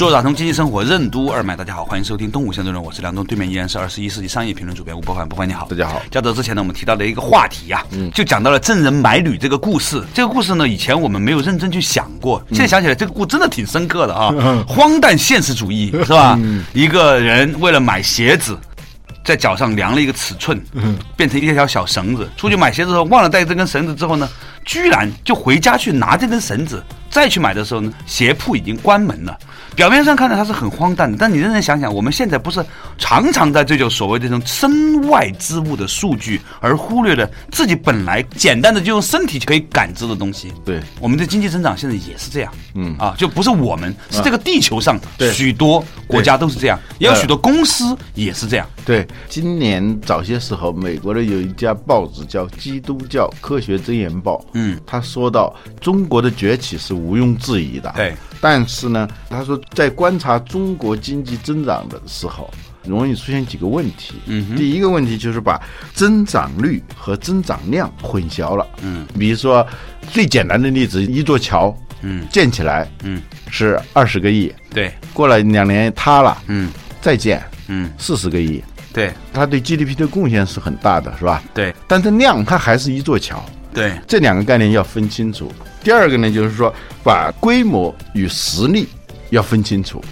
做打通经济生活任督二脉，大家好，欢迎收听东吴相对论，我是梁东，对面依然是二十一世纪商业评论主编吴伯凡，伯凡你好，大家好。较早之前呢，我们提到的一个话题呀、嗯，就讲到了证人买履这个故事。这个故事呢，以前我们没有认真去想过，现在想起来，这个故真的挺深刻的啊，荒诞现实主义是吧？一个人为了买鞋子。在脚上量了一个尺寸，变成一条小绳子。出去买鞋子的时候忘了带这根绳子，之后呢，居然就回家去拿这根绳子，再去买的时候呢，鞋铺已经关门了。表面上看着它是很荒诞的，但你认真想想，我们现在不是常常在追求所谓这种身外之物的数据，而忽略了自己本来简单的就用身体可以感知的东西。对，我们的经济增长现在也是这样。嗯啊，就不是我们，是这个地球上许多国家都是这样，也有许多公司也是这样。对，今年早些时候，美国的有一家报纸叫《基督教科学箴言报》，嗯，他说到中国的崛起是毋庸置疑的。对，但是呢，他说在观察中国经济增长的时候，容易出现几个问题。嗯，第一个问题就是把增长率和增长量混淆了。嗯，比如说最简单的例子，一座桥，嗯，建起来，嗯，是二十个亿，对，过了两年塌了，嗯，再建，嗯，四十个亿。对，它对 GDP 的贡献是很大的，是吧？对，但是量它还是一座桥。对，这两个概念要分清楚。第二个呢，就是说把规模与实力要分清楚。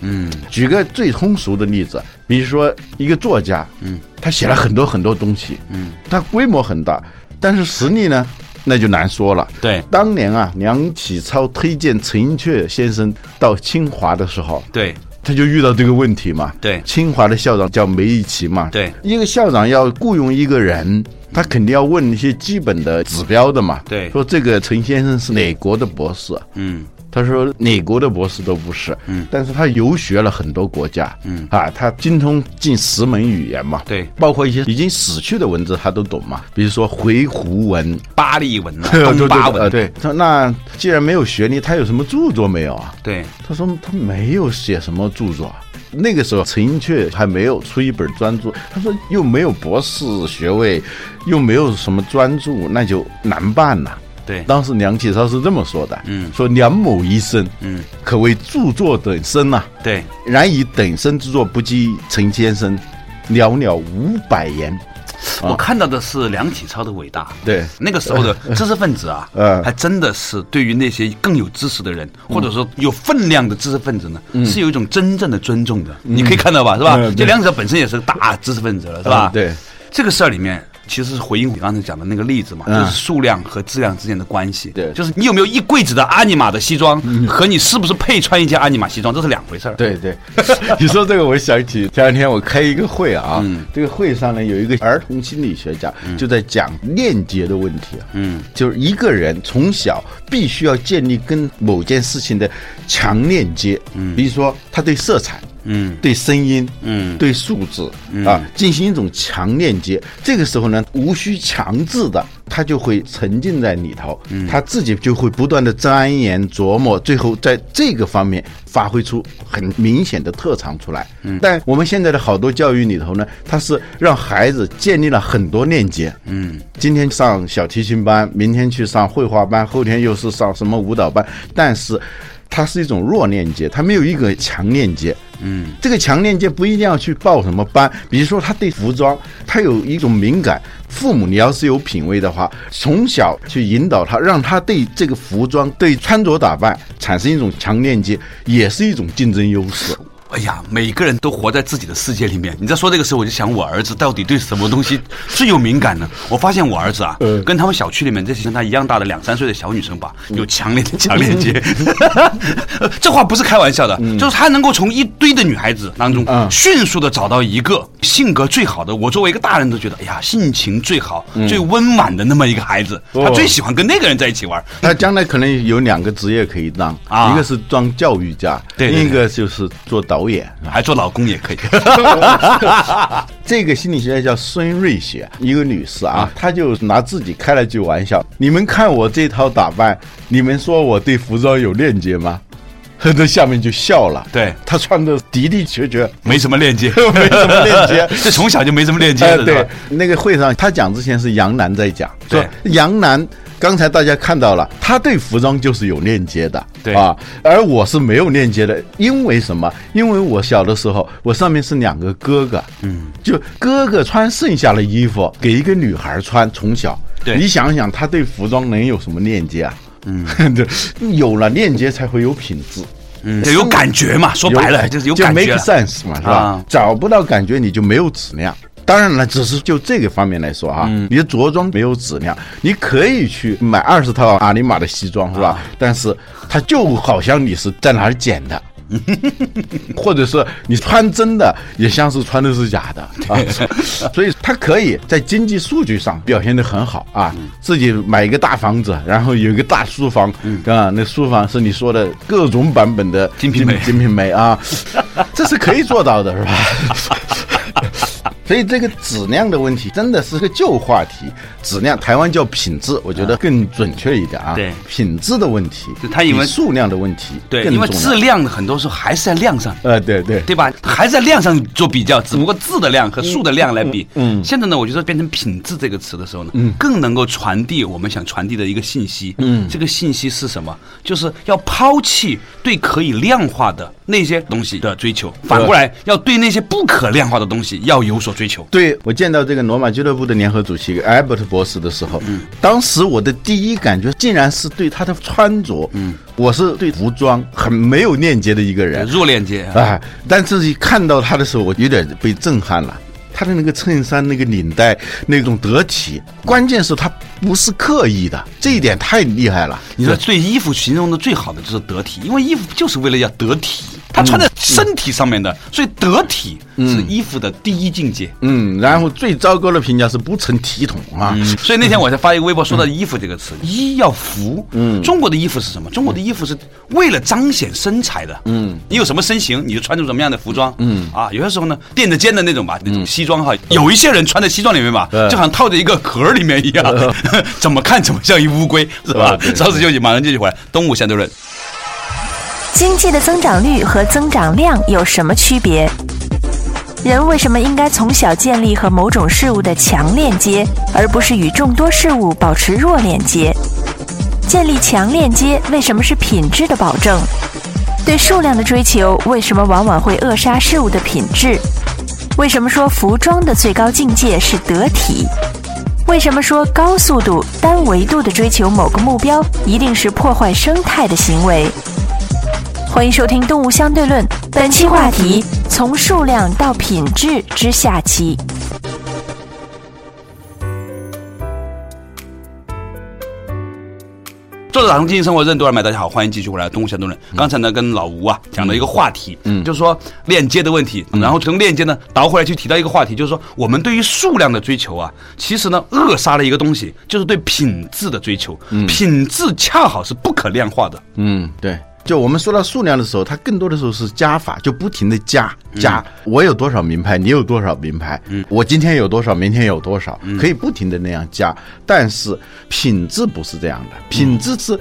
嗯，举个最通俗的例子，比如说一个作家，嗯，他写了很多很多东西，嗯，他规模很大，但是实力呢，那就难说了。对，当年啊，梁启超推荐陈寅恪先生到清华的时候，对。他就遇到这个问题嘛，对，清华的校长叫梅贻琦嘛，对，一个校长要雇佣一个人，他肯定要问一些基本的指标的嘛，对，说这个陈先生是哪国的博士？嗯，他说哪国的博士都不是，嗯，但是他游学了很多国家，嗯，啊，他精通近十门语言嘛，对，包括一些已经死去的文字他都懂嘛，比如说回鹘文、巴利文、东巴文，对，他那既然没有学历，他有什么著作没有啊？对，他说他没有写什么著作。那个时候，陈寅恪还没有出一本专著。他说又没有博士学位，又没有什么专著，那就难办了。对，当时梁启超是这么说的。嗯，说梁某一生，嗯，可谓著作等身呐。对，然以等身之作不及陈先生，寥寥五百言。我看到的是梁启超的伟大。对，那个时候的 知识分子啊，呃，还真的是对于那些更有知识的人，或者说有分量的知识分子呢，是有一种真正的尊重的。你可以看到吧，是吧？就梁启超本身也是个大知识分子了，是吧？对，这个事儿里面。其实是回应你刚才讲的那个例子嘛，就是数量和质量之间的关系。对，就是你有没有一柜子的阿尼玛的西装，和你是不是配穿一件阿尼玛西装，这是两回事儿。对对，你说这个，我想起前两天我开一个会啊，这个会上呢有一个儿童心理学家就在讲链接的问题啊。嗯，就是一个人从小必须要建立跟某件事情的强链接。嗯，比如说他对色彩。嗯，对声音，嗯，对数字啊，进行一种强链接。这个时候呢，无需强制的，他就会沉浸在里头，他自己就会不断的钻研琢磨，最后在这个方面发挥出很明显的特长出来。但我们现在的好多教育里头呢，它是让孩子建立了很多链接。嗯，今天上小提琴班，明天去上绘画班，后天又是上什么舞蹈班，但是。它是一种弱链接，它没有一个强链接。嗯，这个强链接不一定要去报什么班，比如说他对服装，他有一种敏感。父母，你要是有品位的话，从小去引导他，让他对这个服装、对穿着打扮产生一种强链接，也是一种竞争优势。哎呀，每个人都活在自己的世界里面。你在说这个时候，我就想我儿子到底对什么东西最有敏感呢？我发现我儿子啊，跟他们小区里面这些跟他一样大的两三岁的小女生吧，有强烈的 强链接。这话不是开玩笑的，就是他能够从一堆的女孩子当中迅速的找到一个性格最好的。我作为一个大人都觉得，哎呀，性情最好、最温婉的那么一个孩子，他最喜欢跟那个人在一起玩。他将来可能有两个职业可以当，啊一个是当教育家，对对对另一个就是做导演。还做老公也可以。这个心理学家叫孙瑞雪，一个女士啊，她就拿自己开了句玩笑：你们看我这套打扮，你们说我对服装有链接吗？很多下面就笑了。对他穿的的的确确没什么链接，没什么链接。这从小就没什么链接哎，的，是对？，那个会上他讲之前是杨澜在讲，对说杨澜。刚才大家看到了，他对服装就是有链接的，对啊，而我是没有链接的，因为什么？因为我小的时候，我上面是两个哥哥，嗯，就哥哥穿剩下的衣服给一个女孩穿，从小，对你想想，他对服装能有什么链接啊？嗯，对，有了链接才会有品质，嗯，有感觉嘛，说白了就是有就感 make 觉。sense 嘛，是吧？啊找不到感觉，你就没有质量。当然了，只是就这个方面来说啊，嗯你的着装没有质量，你可以去买二十套阿尼玛的西装，是吧？啊但是它就好像你是在哪儿捡的。或者是你穿真的，也像是穿的是假的啊，所以他可以在经济数据上表现得很好啊。自己买一个大房子，然后有一个大书房，啊，那书房是你说的各种版本的金瓶梅金瓶梅啊，这是可以做到的，是吧？所以这个质量的问题真的是个旧话题，质量台湾叫品质，我觉得更准确一点啊。对品质的问题，就他以为数量的问题对，因为质。量很多时候还是在量上。呃，对对对吧？还在量上做比较，只不过字的量和数的量来比。嗯，现在呢，我觉得变成品质这个词的时候呢，嗯，更能够传递我们想传递的一个信息。嗯，这个信息是什么？就是要抛弃对可以量化的那些东西的追求，反过来要对那些不可量化的东西要有所追求。对，我见到这个罗马俱乐部的联合主席艾伯特博士的时候，嗯，当时我的第一感觉竟然是对他的穿着，嗯，我是对服装很没有链接的一个人，弱链接，哎，但是一看到他的时候，我有点被震撼了。他的那个衬衫、那个领带那种得体，关键是他不是刻意的，这一点太厉害了。你说对衣服形容的最好的就是得体，因为衣服就是为了要得体，它穿在身体上面的，所以得体是衣服的第一境界。嗯，然后最糟糕的评价是不成体统啊。所以那天我才发一个微博，说到“衣服”这个词，衣要服。嗯，中国的衣服是什么？中国的衣服是为了彰显身材的。嗯，你有什么身形，你就穿出什么样的服装。嗯，啊，有些时候呢，垫着肩的那种吧，那种西装哈，有一些人穿在西装里面吧，就好像套在一个壳里面一样，怎么看怎么像一乌龟，是吧？对稍事休息，马上继续回来。东吴相对论。经济的增长率和增长量有什么区别？人为什么应该从小建立和某种事物的强链接，而不是与众多事物保持弱链接？建立强链接为什么是品质的保证？对数量的追求为什么往往会扼杀事物的品质？为什么说服装的最高境界是得体？为什么说高速度、单维度的追求某个目标一定是破坏生态的行为？欢迎收听《动物相对论》，本期话题：从数量到品质之下期。作者打通经济生活任督二脉，大家好，欢迎继续回来《动物相对论》。刚才呢，跟老吴啊讲了一个话题，嗯，就是说链接的问题，然后从链接呢倒回来去提到一个话题，就是说我们对于数量的追求啊，其实呢扼杀了一个东西，就是对品质的追求。嗯品质恰好是不可量化的。嗯，对。就我们说到数量的时候，它更多的时候是加法，就不停的加加。我有多少名牌，你有多少名牌，我今天有多少，明天有多少，可以不停的那样加。但是品质不是这样的，品质是。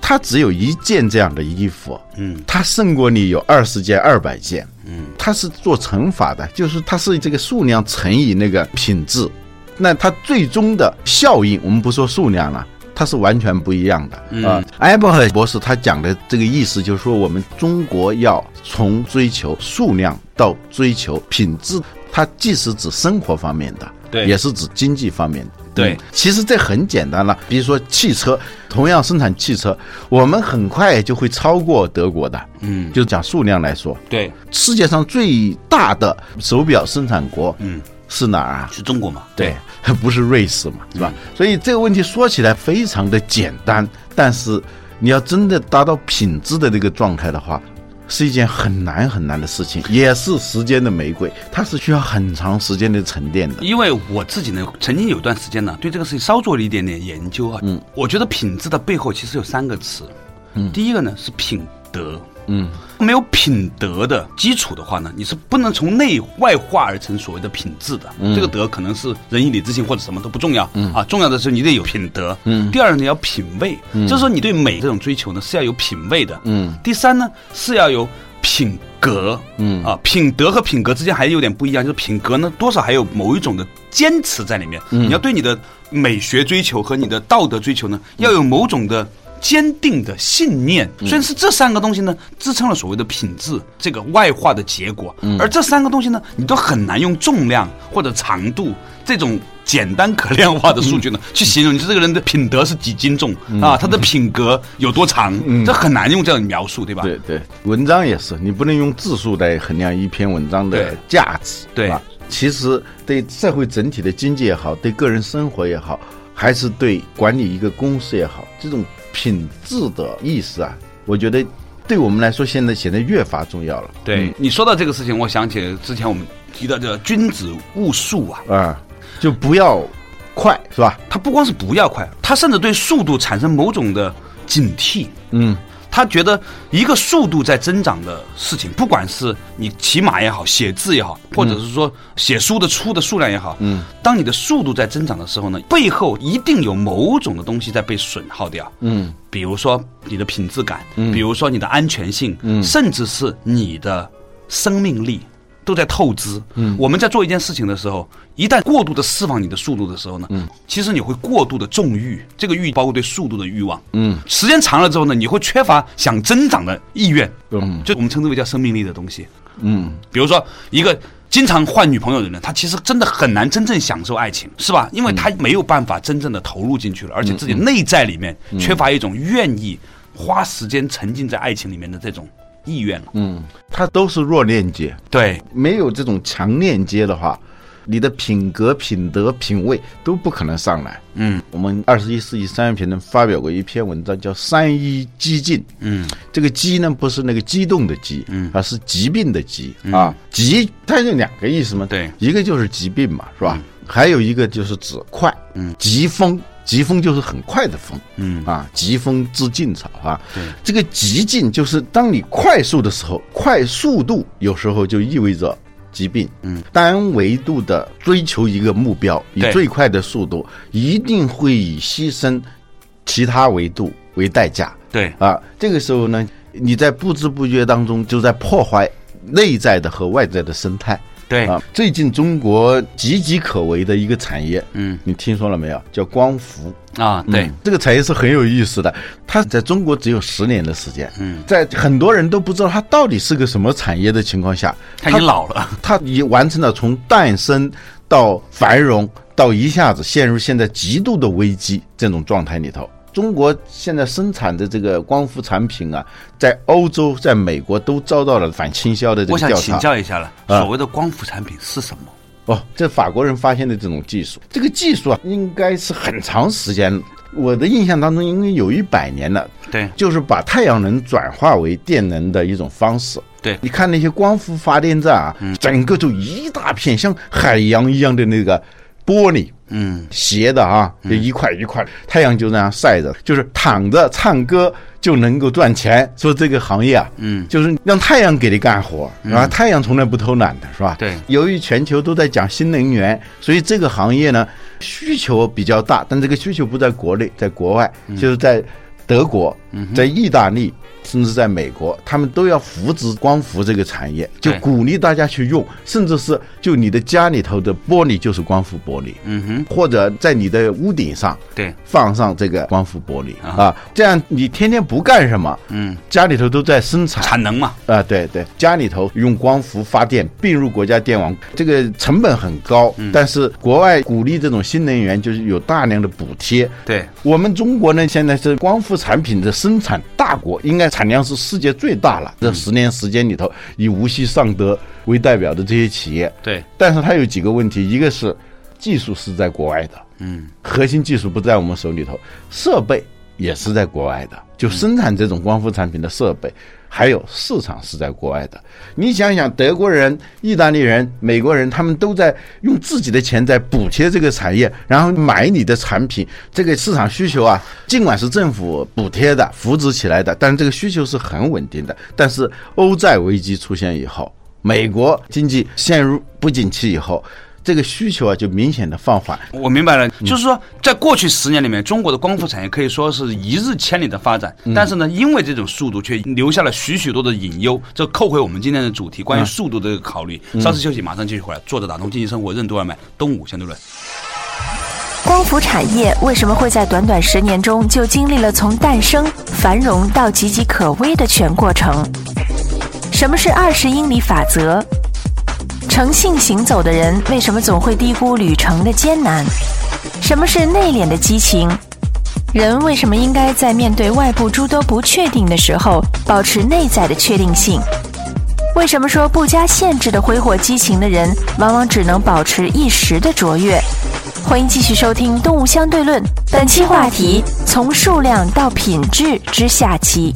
它只有一件这样的衣服，嗯，它胜过你有二十件、二百件，嗯，它是做乘法的，就是它是这个数量乘以那个品质，那它最终的效应，我们不说数量了。它是完全不一样的啊！艾伯特博士他讲的这个意思就是说，我们中国要从追求数量到追求品质，它既是指生活方面的，对也是指经济方面的。对嗯其实这很简单了。比如说汽车，同样生产汽车，我们很快就会超过德国的。嗯，就讲数量来说，对，世界上最大的手表生产国，嗯，是哪儿啊？是中国嘛？对，不是瑞士嘛，是吧？所以这个问题说起来非常的简单，但是你要真的达到品质的那个状态的话，是一件很难很难的事情，也是时间的玫瑰，它是需要很长时间的沉淀的。因为我自己呢，曾经有段时间呢，对这个事情稍做了一点点研究啊。嗯，我觉得品质的背后其实有三个词。嗯，第一个呢是品德。嗯，没有品德的基础的话呢，你是不能从内外化而成所谓的品质的。这个德可能是仁义礼智信或者什么都不重要。嗯啊，重要的是你得有品德。嗯，第二呢要品味，就是说你对美这种追求呢是要有品味的。嗯，第三呢是要有品格。嗯啊，品德和品格之间还有点不一样，就是品格呢多少还有某一种的坚持在里面。嗯你要对你的美学追求和你的道德追求呢，要有某种的。坚定的信念，虽然是这三个东西呢，支撑了所谓的品质这个外化的结果，而这三个东西呢，你都很难用重量或者长度这种简单可量化的数据呢去形容，你说这个人的品德是几斤重啊，他的品格有多长，这很难用这样描述，对吧？对对，文章也是，你不能用字数来衡量一篇文章的价值，对。吧？其实对社会整体的经济也好，对个人生活也好，还是对管理一个公司也好，这种品质的意识啊，我觉得对我们来说，现在显得越发重要了。对你说到这个事情，我想起之前我们提到这君子务速啊，啊，就不要快，是吧？他不光是不要快，他甚至对速度产生某种的警惕。嗯，他觉得一个速度在增长的事情，不管是你骑马也好，写字也好，或者是说写书的出的数量也好，嗯，当你的速度在增长的时候呢，背后一定有某种的东西在被损耗掉，嗯，比如说你的品质感，嗯。比如说你的安全性，嗯，甚至是你的生命力。都在透支。嗯，我们在做一件事情的时候，一旦过度的释放你的速度的时候呢，嗯，其实你会过度的纵欲，这个欲包括对速度的欲望。嗯，时间长了之后呢，你会缺乏想增长的意愿。嗯，就我们称之为叫生命力的东西。嗯，比如说一个经常换女朋友的人，他其实真的很难真正享受爱情，是吧？因为他没有办法真正的投入进去了，而且自己内在里面缺乏一种愿意花时间沉浸在爱情里面的这种意愿了。嗯，它都是弱链接，对，没有这种强链接的话，你的品格、品德、品味都不可能上来。嗯，我们二十一世纪商业评论发表过一篇文章，叫“三一激进”。嗯，这个“激”呢，不是那个激动的“激”，嗯，而是疾病的“疾”啊。疾它就两个意思嘛，对一个就是疾病嘛，是吧？还有一个就是指快，嗯，疾风。疾风就是很快的风，嗯啊，疾风知劲草啊。对，这个疾进就是当你快速的时候，快速度有时候就意味着疾病。嗯，单维度的追求一个目标，以最快的速度，一定会以牺牲其他维度为代价。对，啊，这个时候呢，你在不知不觉当中就在破坏内在的和外在的生态。对，啊，最近中国岌岌可危的一个产业，嗯你听说了没有？叫光伏。啊，对嗯，这个产业是很有意思的，它在中国只有十年的时间，嗯，在很多人都不知道它到底是个什么产业的情况下，它已经老了。它已完成了从诞生到繁荣到一下子陷入现在极度的危机这种状态里头。中国现在生产的这个光伏产品啊，在欧洲、在美国都遭到了反倾销的这个我想请。教一下了，啊所谓的光伏产品是什么？哦，这法国人发现的这种技术，这个技术啊，应该是很长时间，我的印象当中应该有一百年了。对就是把太阳能转化为电能的一种方式。对你看那些光伏发电站啊，整个就一大片像海洋一样的那个玻璃。嗯，斜的啊，就一块一块，太阳就那样晒着，就是躺着唱歌就能够赚钱。说这个行业啊，嗯就是让太阳给你干活，然后太阳从来不偷懒的，是吧？对由于全球都在讲新能源，所以这个行业呢需求比较大，但这个需求不在国内，在国外，就是在德国，在意大利。甚至在美国，他们都要扶植光伏这个产业，就鼓励大家去用，甚至是就你的家里头的玻璃就是光伏玻璃，嗯哼，或者在你的屋顶上对，放上这个光伏玻璃啊，这样你天天不干什么，嗯，家里头都在生产产能嘛，啊，对对，家里头用光伏发电并入国家电网，这个成本很高，但是国外鼓励这种新能源，就是有大量的补贴。对，我们中国呢，现在是光伏产品的生产大国，应该产量是世界最大了。这十年时间里头，以无锡尚德为代表的这些企业，对，但是它有几个问题，一个是技术是在国外的，嗯，核心技术不在我们手里头，设备也是在国外的，就生产这种光伏产品的设备，还有市场是在国外的。你想想，德国人、意大利人、美国人，他们都在用自己的钱在补贴这个产业，然后买你的产品，这个市场需求啊，尽管是政府补贴的、扶植起来的，但是这个需求是很稳定的。但是欧债危机出现以后，美国经济陷入不景气以后，这个需求啊就明显的放缓。我明白了，就是说，在过去十年里面，中国的光伏产业可以说是一日千里的发展，但是呢，因为这种速度，却留下了许许多的隐忧。这扣回我们今天的主题，关于速度的这个考虑。稍事休息，马上继续回来。坐着打通经济生活任督二脉，东吴相对论。光伏产业为什么会在短短十年中就经历了从诞生、繁荣到岌岌可危的全过程？什么是二十英里法则？诚信行走的人为什么总会低估旅程的艰难？什么是内敛的激情？人为什么应该在面对外部诸多不确定的时候，保持内在的确定性？为什么说不加限制的挥霍激情的人，往往只能保持一时的卓越？欢迎继续收听《动物相对论》，本期话题从数量到品质之下期。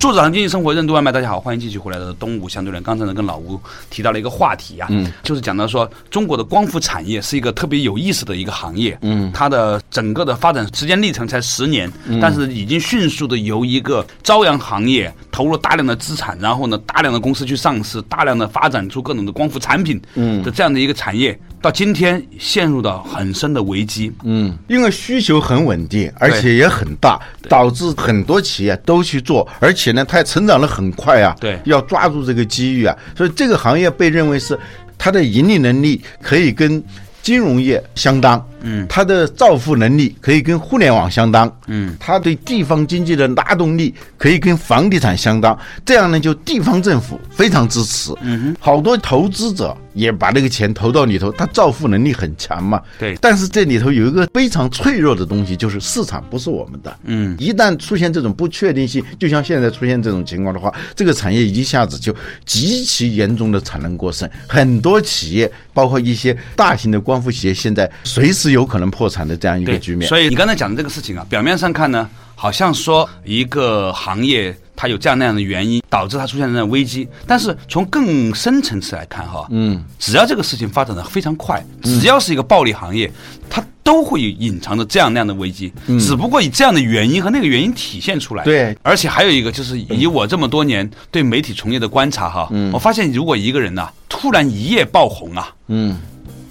做早上经济生活任督二脉，大家好，欢迎继续回来的东吴相对论。刚才呢，跟老吴提到了一个话题啊，嗯，就是讲到说中国的光伏产业是一个特别有意思的一个行业，嗯，它的整个的发展时间历程才十年，但是已经迅速的由一个朝阳行业投入大量的资产，然后呢，大量的公司去上市，大量的发展出各种的光伏产品，嗯。的这样的一个产业，到今天陷入到很深的危机，嗯，因为需求很稳定，而且也很大，导致很多企业都去做，而且呢，它也成长的很快啊。对。要抓住这个机遇啊，所以这个行业被认为是它的盈利能力可以跟金融业相当，嗯，它的造富能力可以跟互联网相当，嗯，它对地方经济的拉动力可以跟房地产相当，这样呢，就地方政府非常支持，嗯哼，好多投资者也把那个钱投到里头，它造富能力很强嘛，对。但是这里头有一个非常脆弱的东西，就是市场不是我们的。嗯，一旦出现这种不确定性，就像现在出现这种情况的话，这个产业一下子就极其严重的产能过剩，很多企业，包括一些大型的光伏企业，现在随时有可能破产的这样一个，局面。所以你刚才讲的这个事情啊，表面上看呢，好像说一个行业它有这样那样的原因导致它出现这样的危机，但是从更深层次来看哈，嗯，只要这个事情发展的非常快，只要是一个暴利行业，它都会隐藏着这样那样的危机，只不过以这样的原因和那个原因体现出来。对。而且还有一个就是以我这么多年对媒体从业的观察哈，嗯。我发现如果一个人呐、突然一夜爆红啊，嗯，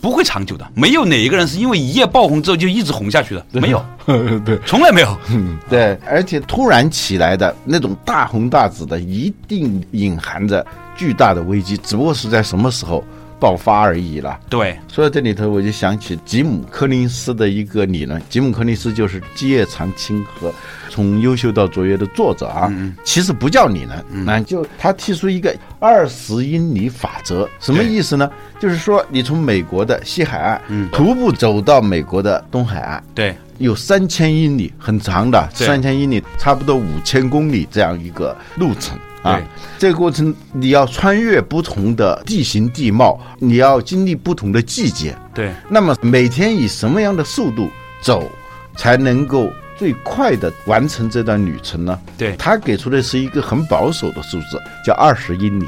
不会长久的，没有哪一个人是因为一夜爆红之后就一直红下去的，没有，对。从来没有。对，而且突然起来的那种大红大紫的，一定隐含着巨大的危机，只不过是在什么时候爆发而已了。对，说到这里头，我就想起吉姆·柯林斯的一个理论。吉姆·柯林斯就是《基业长青和从优秀到卓越》的作者啊。其实不叫理论，那、就他提出一个二十英里法则，什么意思呢？就是说，你从美国的西海岸、徒步走到美国的东海岸，对，有三千英里，很长的，三千英里，差不多五千公里这样一个路程啊。这个过程你要穿越不同的地形地貌，你要经历不同的季节。对，那么每天以什么样的速度走，才能够最快的完成这段旅程呢？对他给出的是一个很保守的数字，叫二十英里。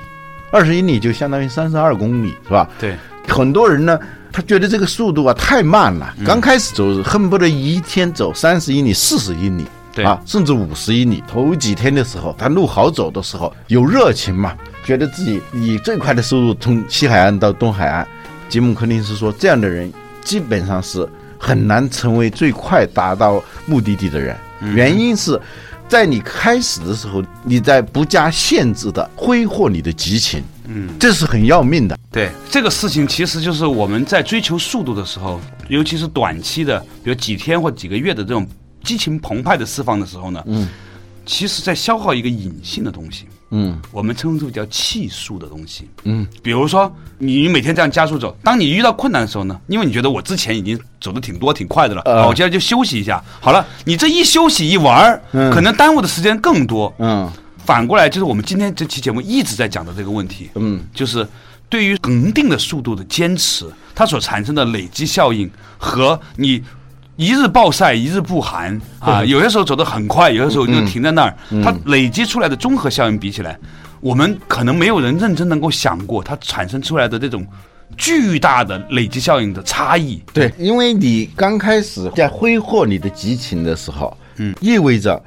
二十英里就相当于三十二公里，是吧？对，很多人呢，他觉得这个速度啊太慢了，嗯刚开始走恨不得一天走三十英里、四十英里，对啊，甚至五十英里。头几天的时候，他路好走的时候有热情嘛，觉得自己以最快的速度从西海岸到东海岸。吉姆·柯林斯说，这样的人基本上是很难成为最快达到目的地的人。原因是，在你开始的时候，你在不加限制的挥霍你的激情，嗯，这是很要命的。对这个事情，其实就是我们在追求速度的时候，尤其是短期的，比如几天或几个月的这种激情澎湃的释放的时候呢，嗯，其实在消耗一个隐性的东西。嗯，我们称之为叫气数的东西。嗯，比如说你每天这样加速走，当你遇到困难的时候呢，因为你觉得我之前已经走的挺多、挺快的了，我接着就休息一下。好了，你这一休息一玩儿，可能耽误的时间更多。嗯，反过来就是我们今天这期节目一直在讲的这个问题。嗯，就是对于恒定的速度的坚持，它所产生的累积效应和你。一日暴晒，一日不寒啊！有些时候走得很快，有些时候就停在那儿。它累积出来的综合效应比起来，我们可能没有人认真能够想过它产生出来的这种巨大的累积效应的差异。对，因为你刚开始在挥霍你的激情的时候，嗯，意味着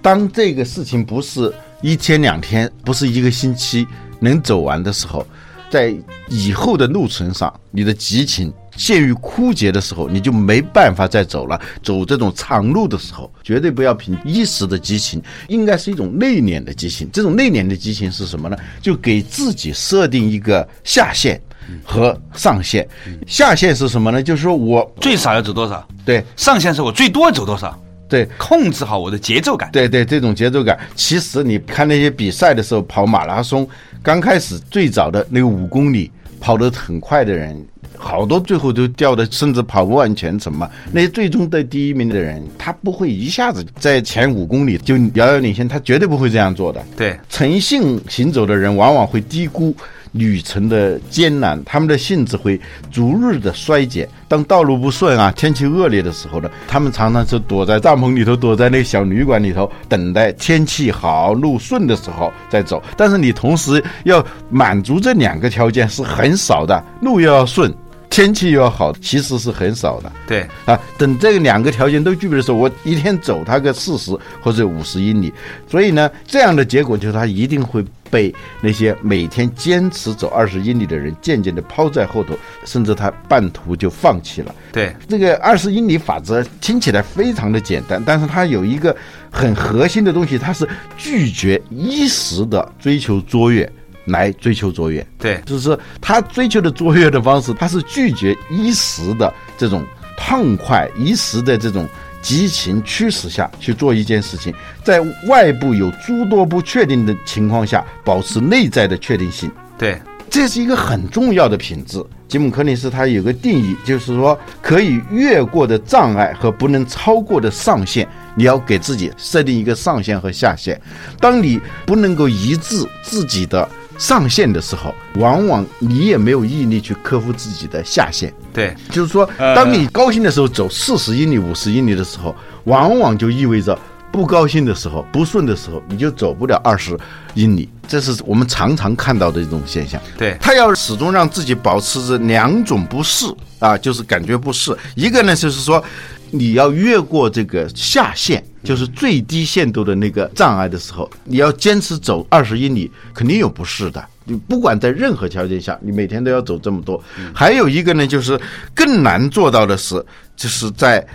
当这个事情不是一天两天，不是一个星期能走完的时候，在以后的路程上，你的激情。陷于枯竭的时候，你就没办法再走了。走这种长路的时候，绝对不要凭一时的激情，应该是一种内敛的激情。这种内敛的激情是什么呢？就给自己设定一个下限和上限。下限是什么呢？就是说我最少要走多少？对，上限是我最多走多少？对，控制好我的节奏感。对对，这种节奏感，其实你看那些比赛的时候跑马拉松，刚开始最早的那个五公里跑得很快的人。好多最后都掉的，甚至跑不完全程嘛。那些最终的第一名的人，他不会一下子在前五公里就遥遥领先，他绝对不会这样做的。对，诚信行走的人往往会低估。旅程的艰难，他们的性子会逐日的衰减。当道路不顺啊，天气恶劣的时候呢，他们常常是躲在帐篷里头，躲在那小旅馆里头，等待天气好、路顺的时候再走。但是你同时要满足这两个条件是很少的，路又要顺。天气又要好，其实是很少的。对啊，等这个两个条件都具备的时候，我一天走它个四十或者五十英里，所以呢，这样的结果就是它一定会被那些每天坚持走二十英里的人渐渐的抛在后头，甚至他半途就放弃了。对这个二十英里法则听起来非常的简单，但是它有一个很核心的东西，它是拒绝一时的追求卓越。来追求卓越，对，就是他追求的卓越的方式，他是拒绝一时的这种痛快、一时的这种激情驱使下去做一件事情，在外部有诸多不确定的情况下，保持内在的确定性。对，这是一个很重要的品质。吉姆·柯林斯他有个定义，就是说可以越过的障碍和不能超过的上限，你要给自己设定一个上限和下限。当你不能够一致自己的。上限的时候，往往你也没有毅力去克服自己的下限。对，就是说，当你高兴的时候走四十英里、五十英里的时候，往往就意味着不高兴的时候、不顺的时候，你就走不了二十英里。这是我们常常看到的一种现象。对，他要始终让自己保持着两种不适啊，就是感觉不适。一个呢，就是说。你要越过这个下限，就是最低限度的那个障碍的时候，你要坚持走二十英里，肯定有不适的。你不管在任何条件下，你每天都要走这么多。还有一个呢，就是更难做到的是，就是在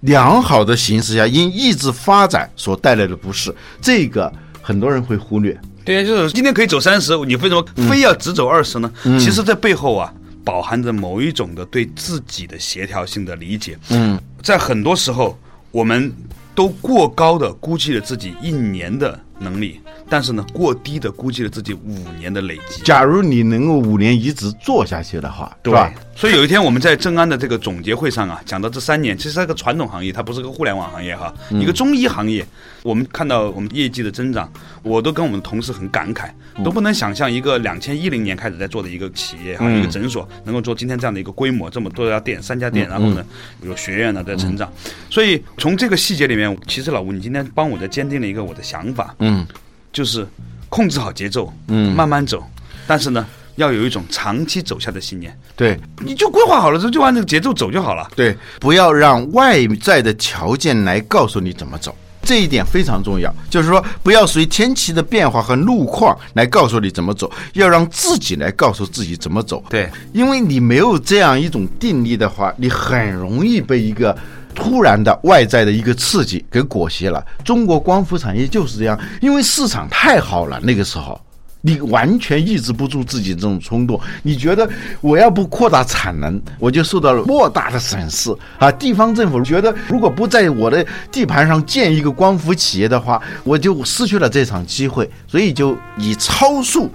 良好的形势下，因意志发展所带来的不适，这个很多人会忽略。对，就是今天可以走三十，你为什么非要只走二十呢？其实，在背后啊。饱含着某一种的对自己的协调性的理解。嗯，在很多时候，我们都过高的估计了自己一年的能力。但是呢，过低的估计了自己五年的累积。假如你能够五年一直做下去的话，对吧？所以有一天我们在正安的这个总结会上啊，讲到这三年，其实是个传统行业，它不是个互联网行业哈，一个中医行业。我们看到我们业绩的增长，我都跟我们同事很感慨，都不能想象一个两千一零年开始在做的一个企业哈，一个诊所能够做今天这样的一个规模，这么多家店，三家店，然后呢有学院呢在成长。所以从这个细节里面，其实老吴，你今天帮我在坚定了一个我的想法，嗯。就是控制好节奏，嗯，慢慢走，但是呢，要有一种长期走下的信念。对，你就规划好了之后，就按这个节奏走就好了。对，不要让外在的条件来告诉你怎么走。这一点非常重要，就是说不要随天气的变化和路况来告诉你怎么走，要让自己来告诉自己怎么走。对，因为你没有这样一种定力的话，你很容易被一个突然的外在的一个刺激给裹挟了。中国光伏产业就是这样，因为市场太好了，那个时候。你完全抑制不住自己这种冲动，你觉得我要不扩大产能，我就受到了莫大的损失啊！地方政府觉得，如果不在我的地盘上建一个光伏企业的话，我就失去了这场机会，所以就以超速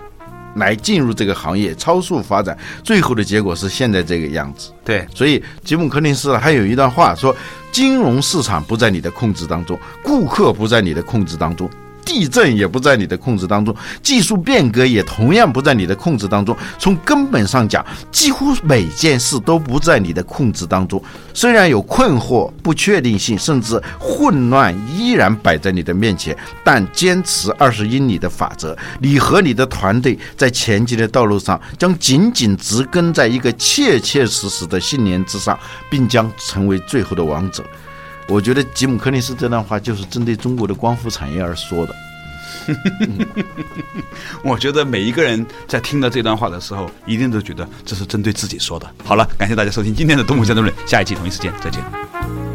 来进入这个行业，超速发展，最后的结果是现在这个样子。对，所以吉姆·柯林斯还有一段话说：“金融市场不在你的控制当中，顾客不在你的控制当中。”地震也不在你的控制当中，技术变革也同样不在你的控制当中。从根本上讲，几乎每件事都不在你的控制当中。虽然有困惑、不确定性，甚至混乱依然摆在你的面前，但坚持二十英里的法则，你和你的团队在前进的道路上将紧紧植根在一个切切实实的信念之上，并将成为最后的王者。我觉得吉姆·柯林斯这段话就是针对中国的光伏产业而说的。我觉得每一个人在听到这段话的时候，一定都觉得这是针对自己说的。好了，感谢大家收听今天的《东吴相对论》，下一期同一时间再见。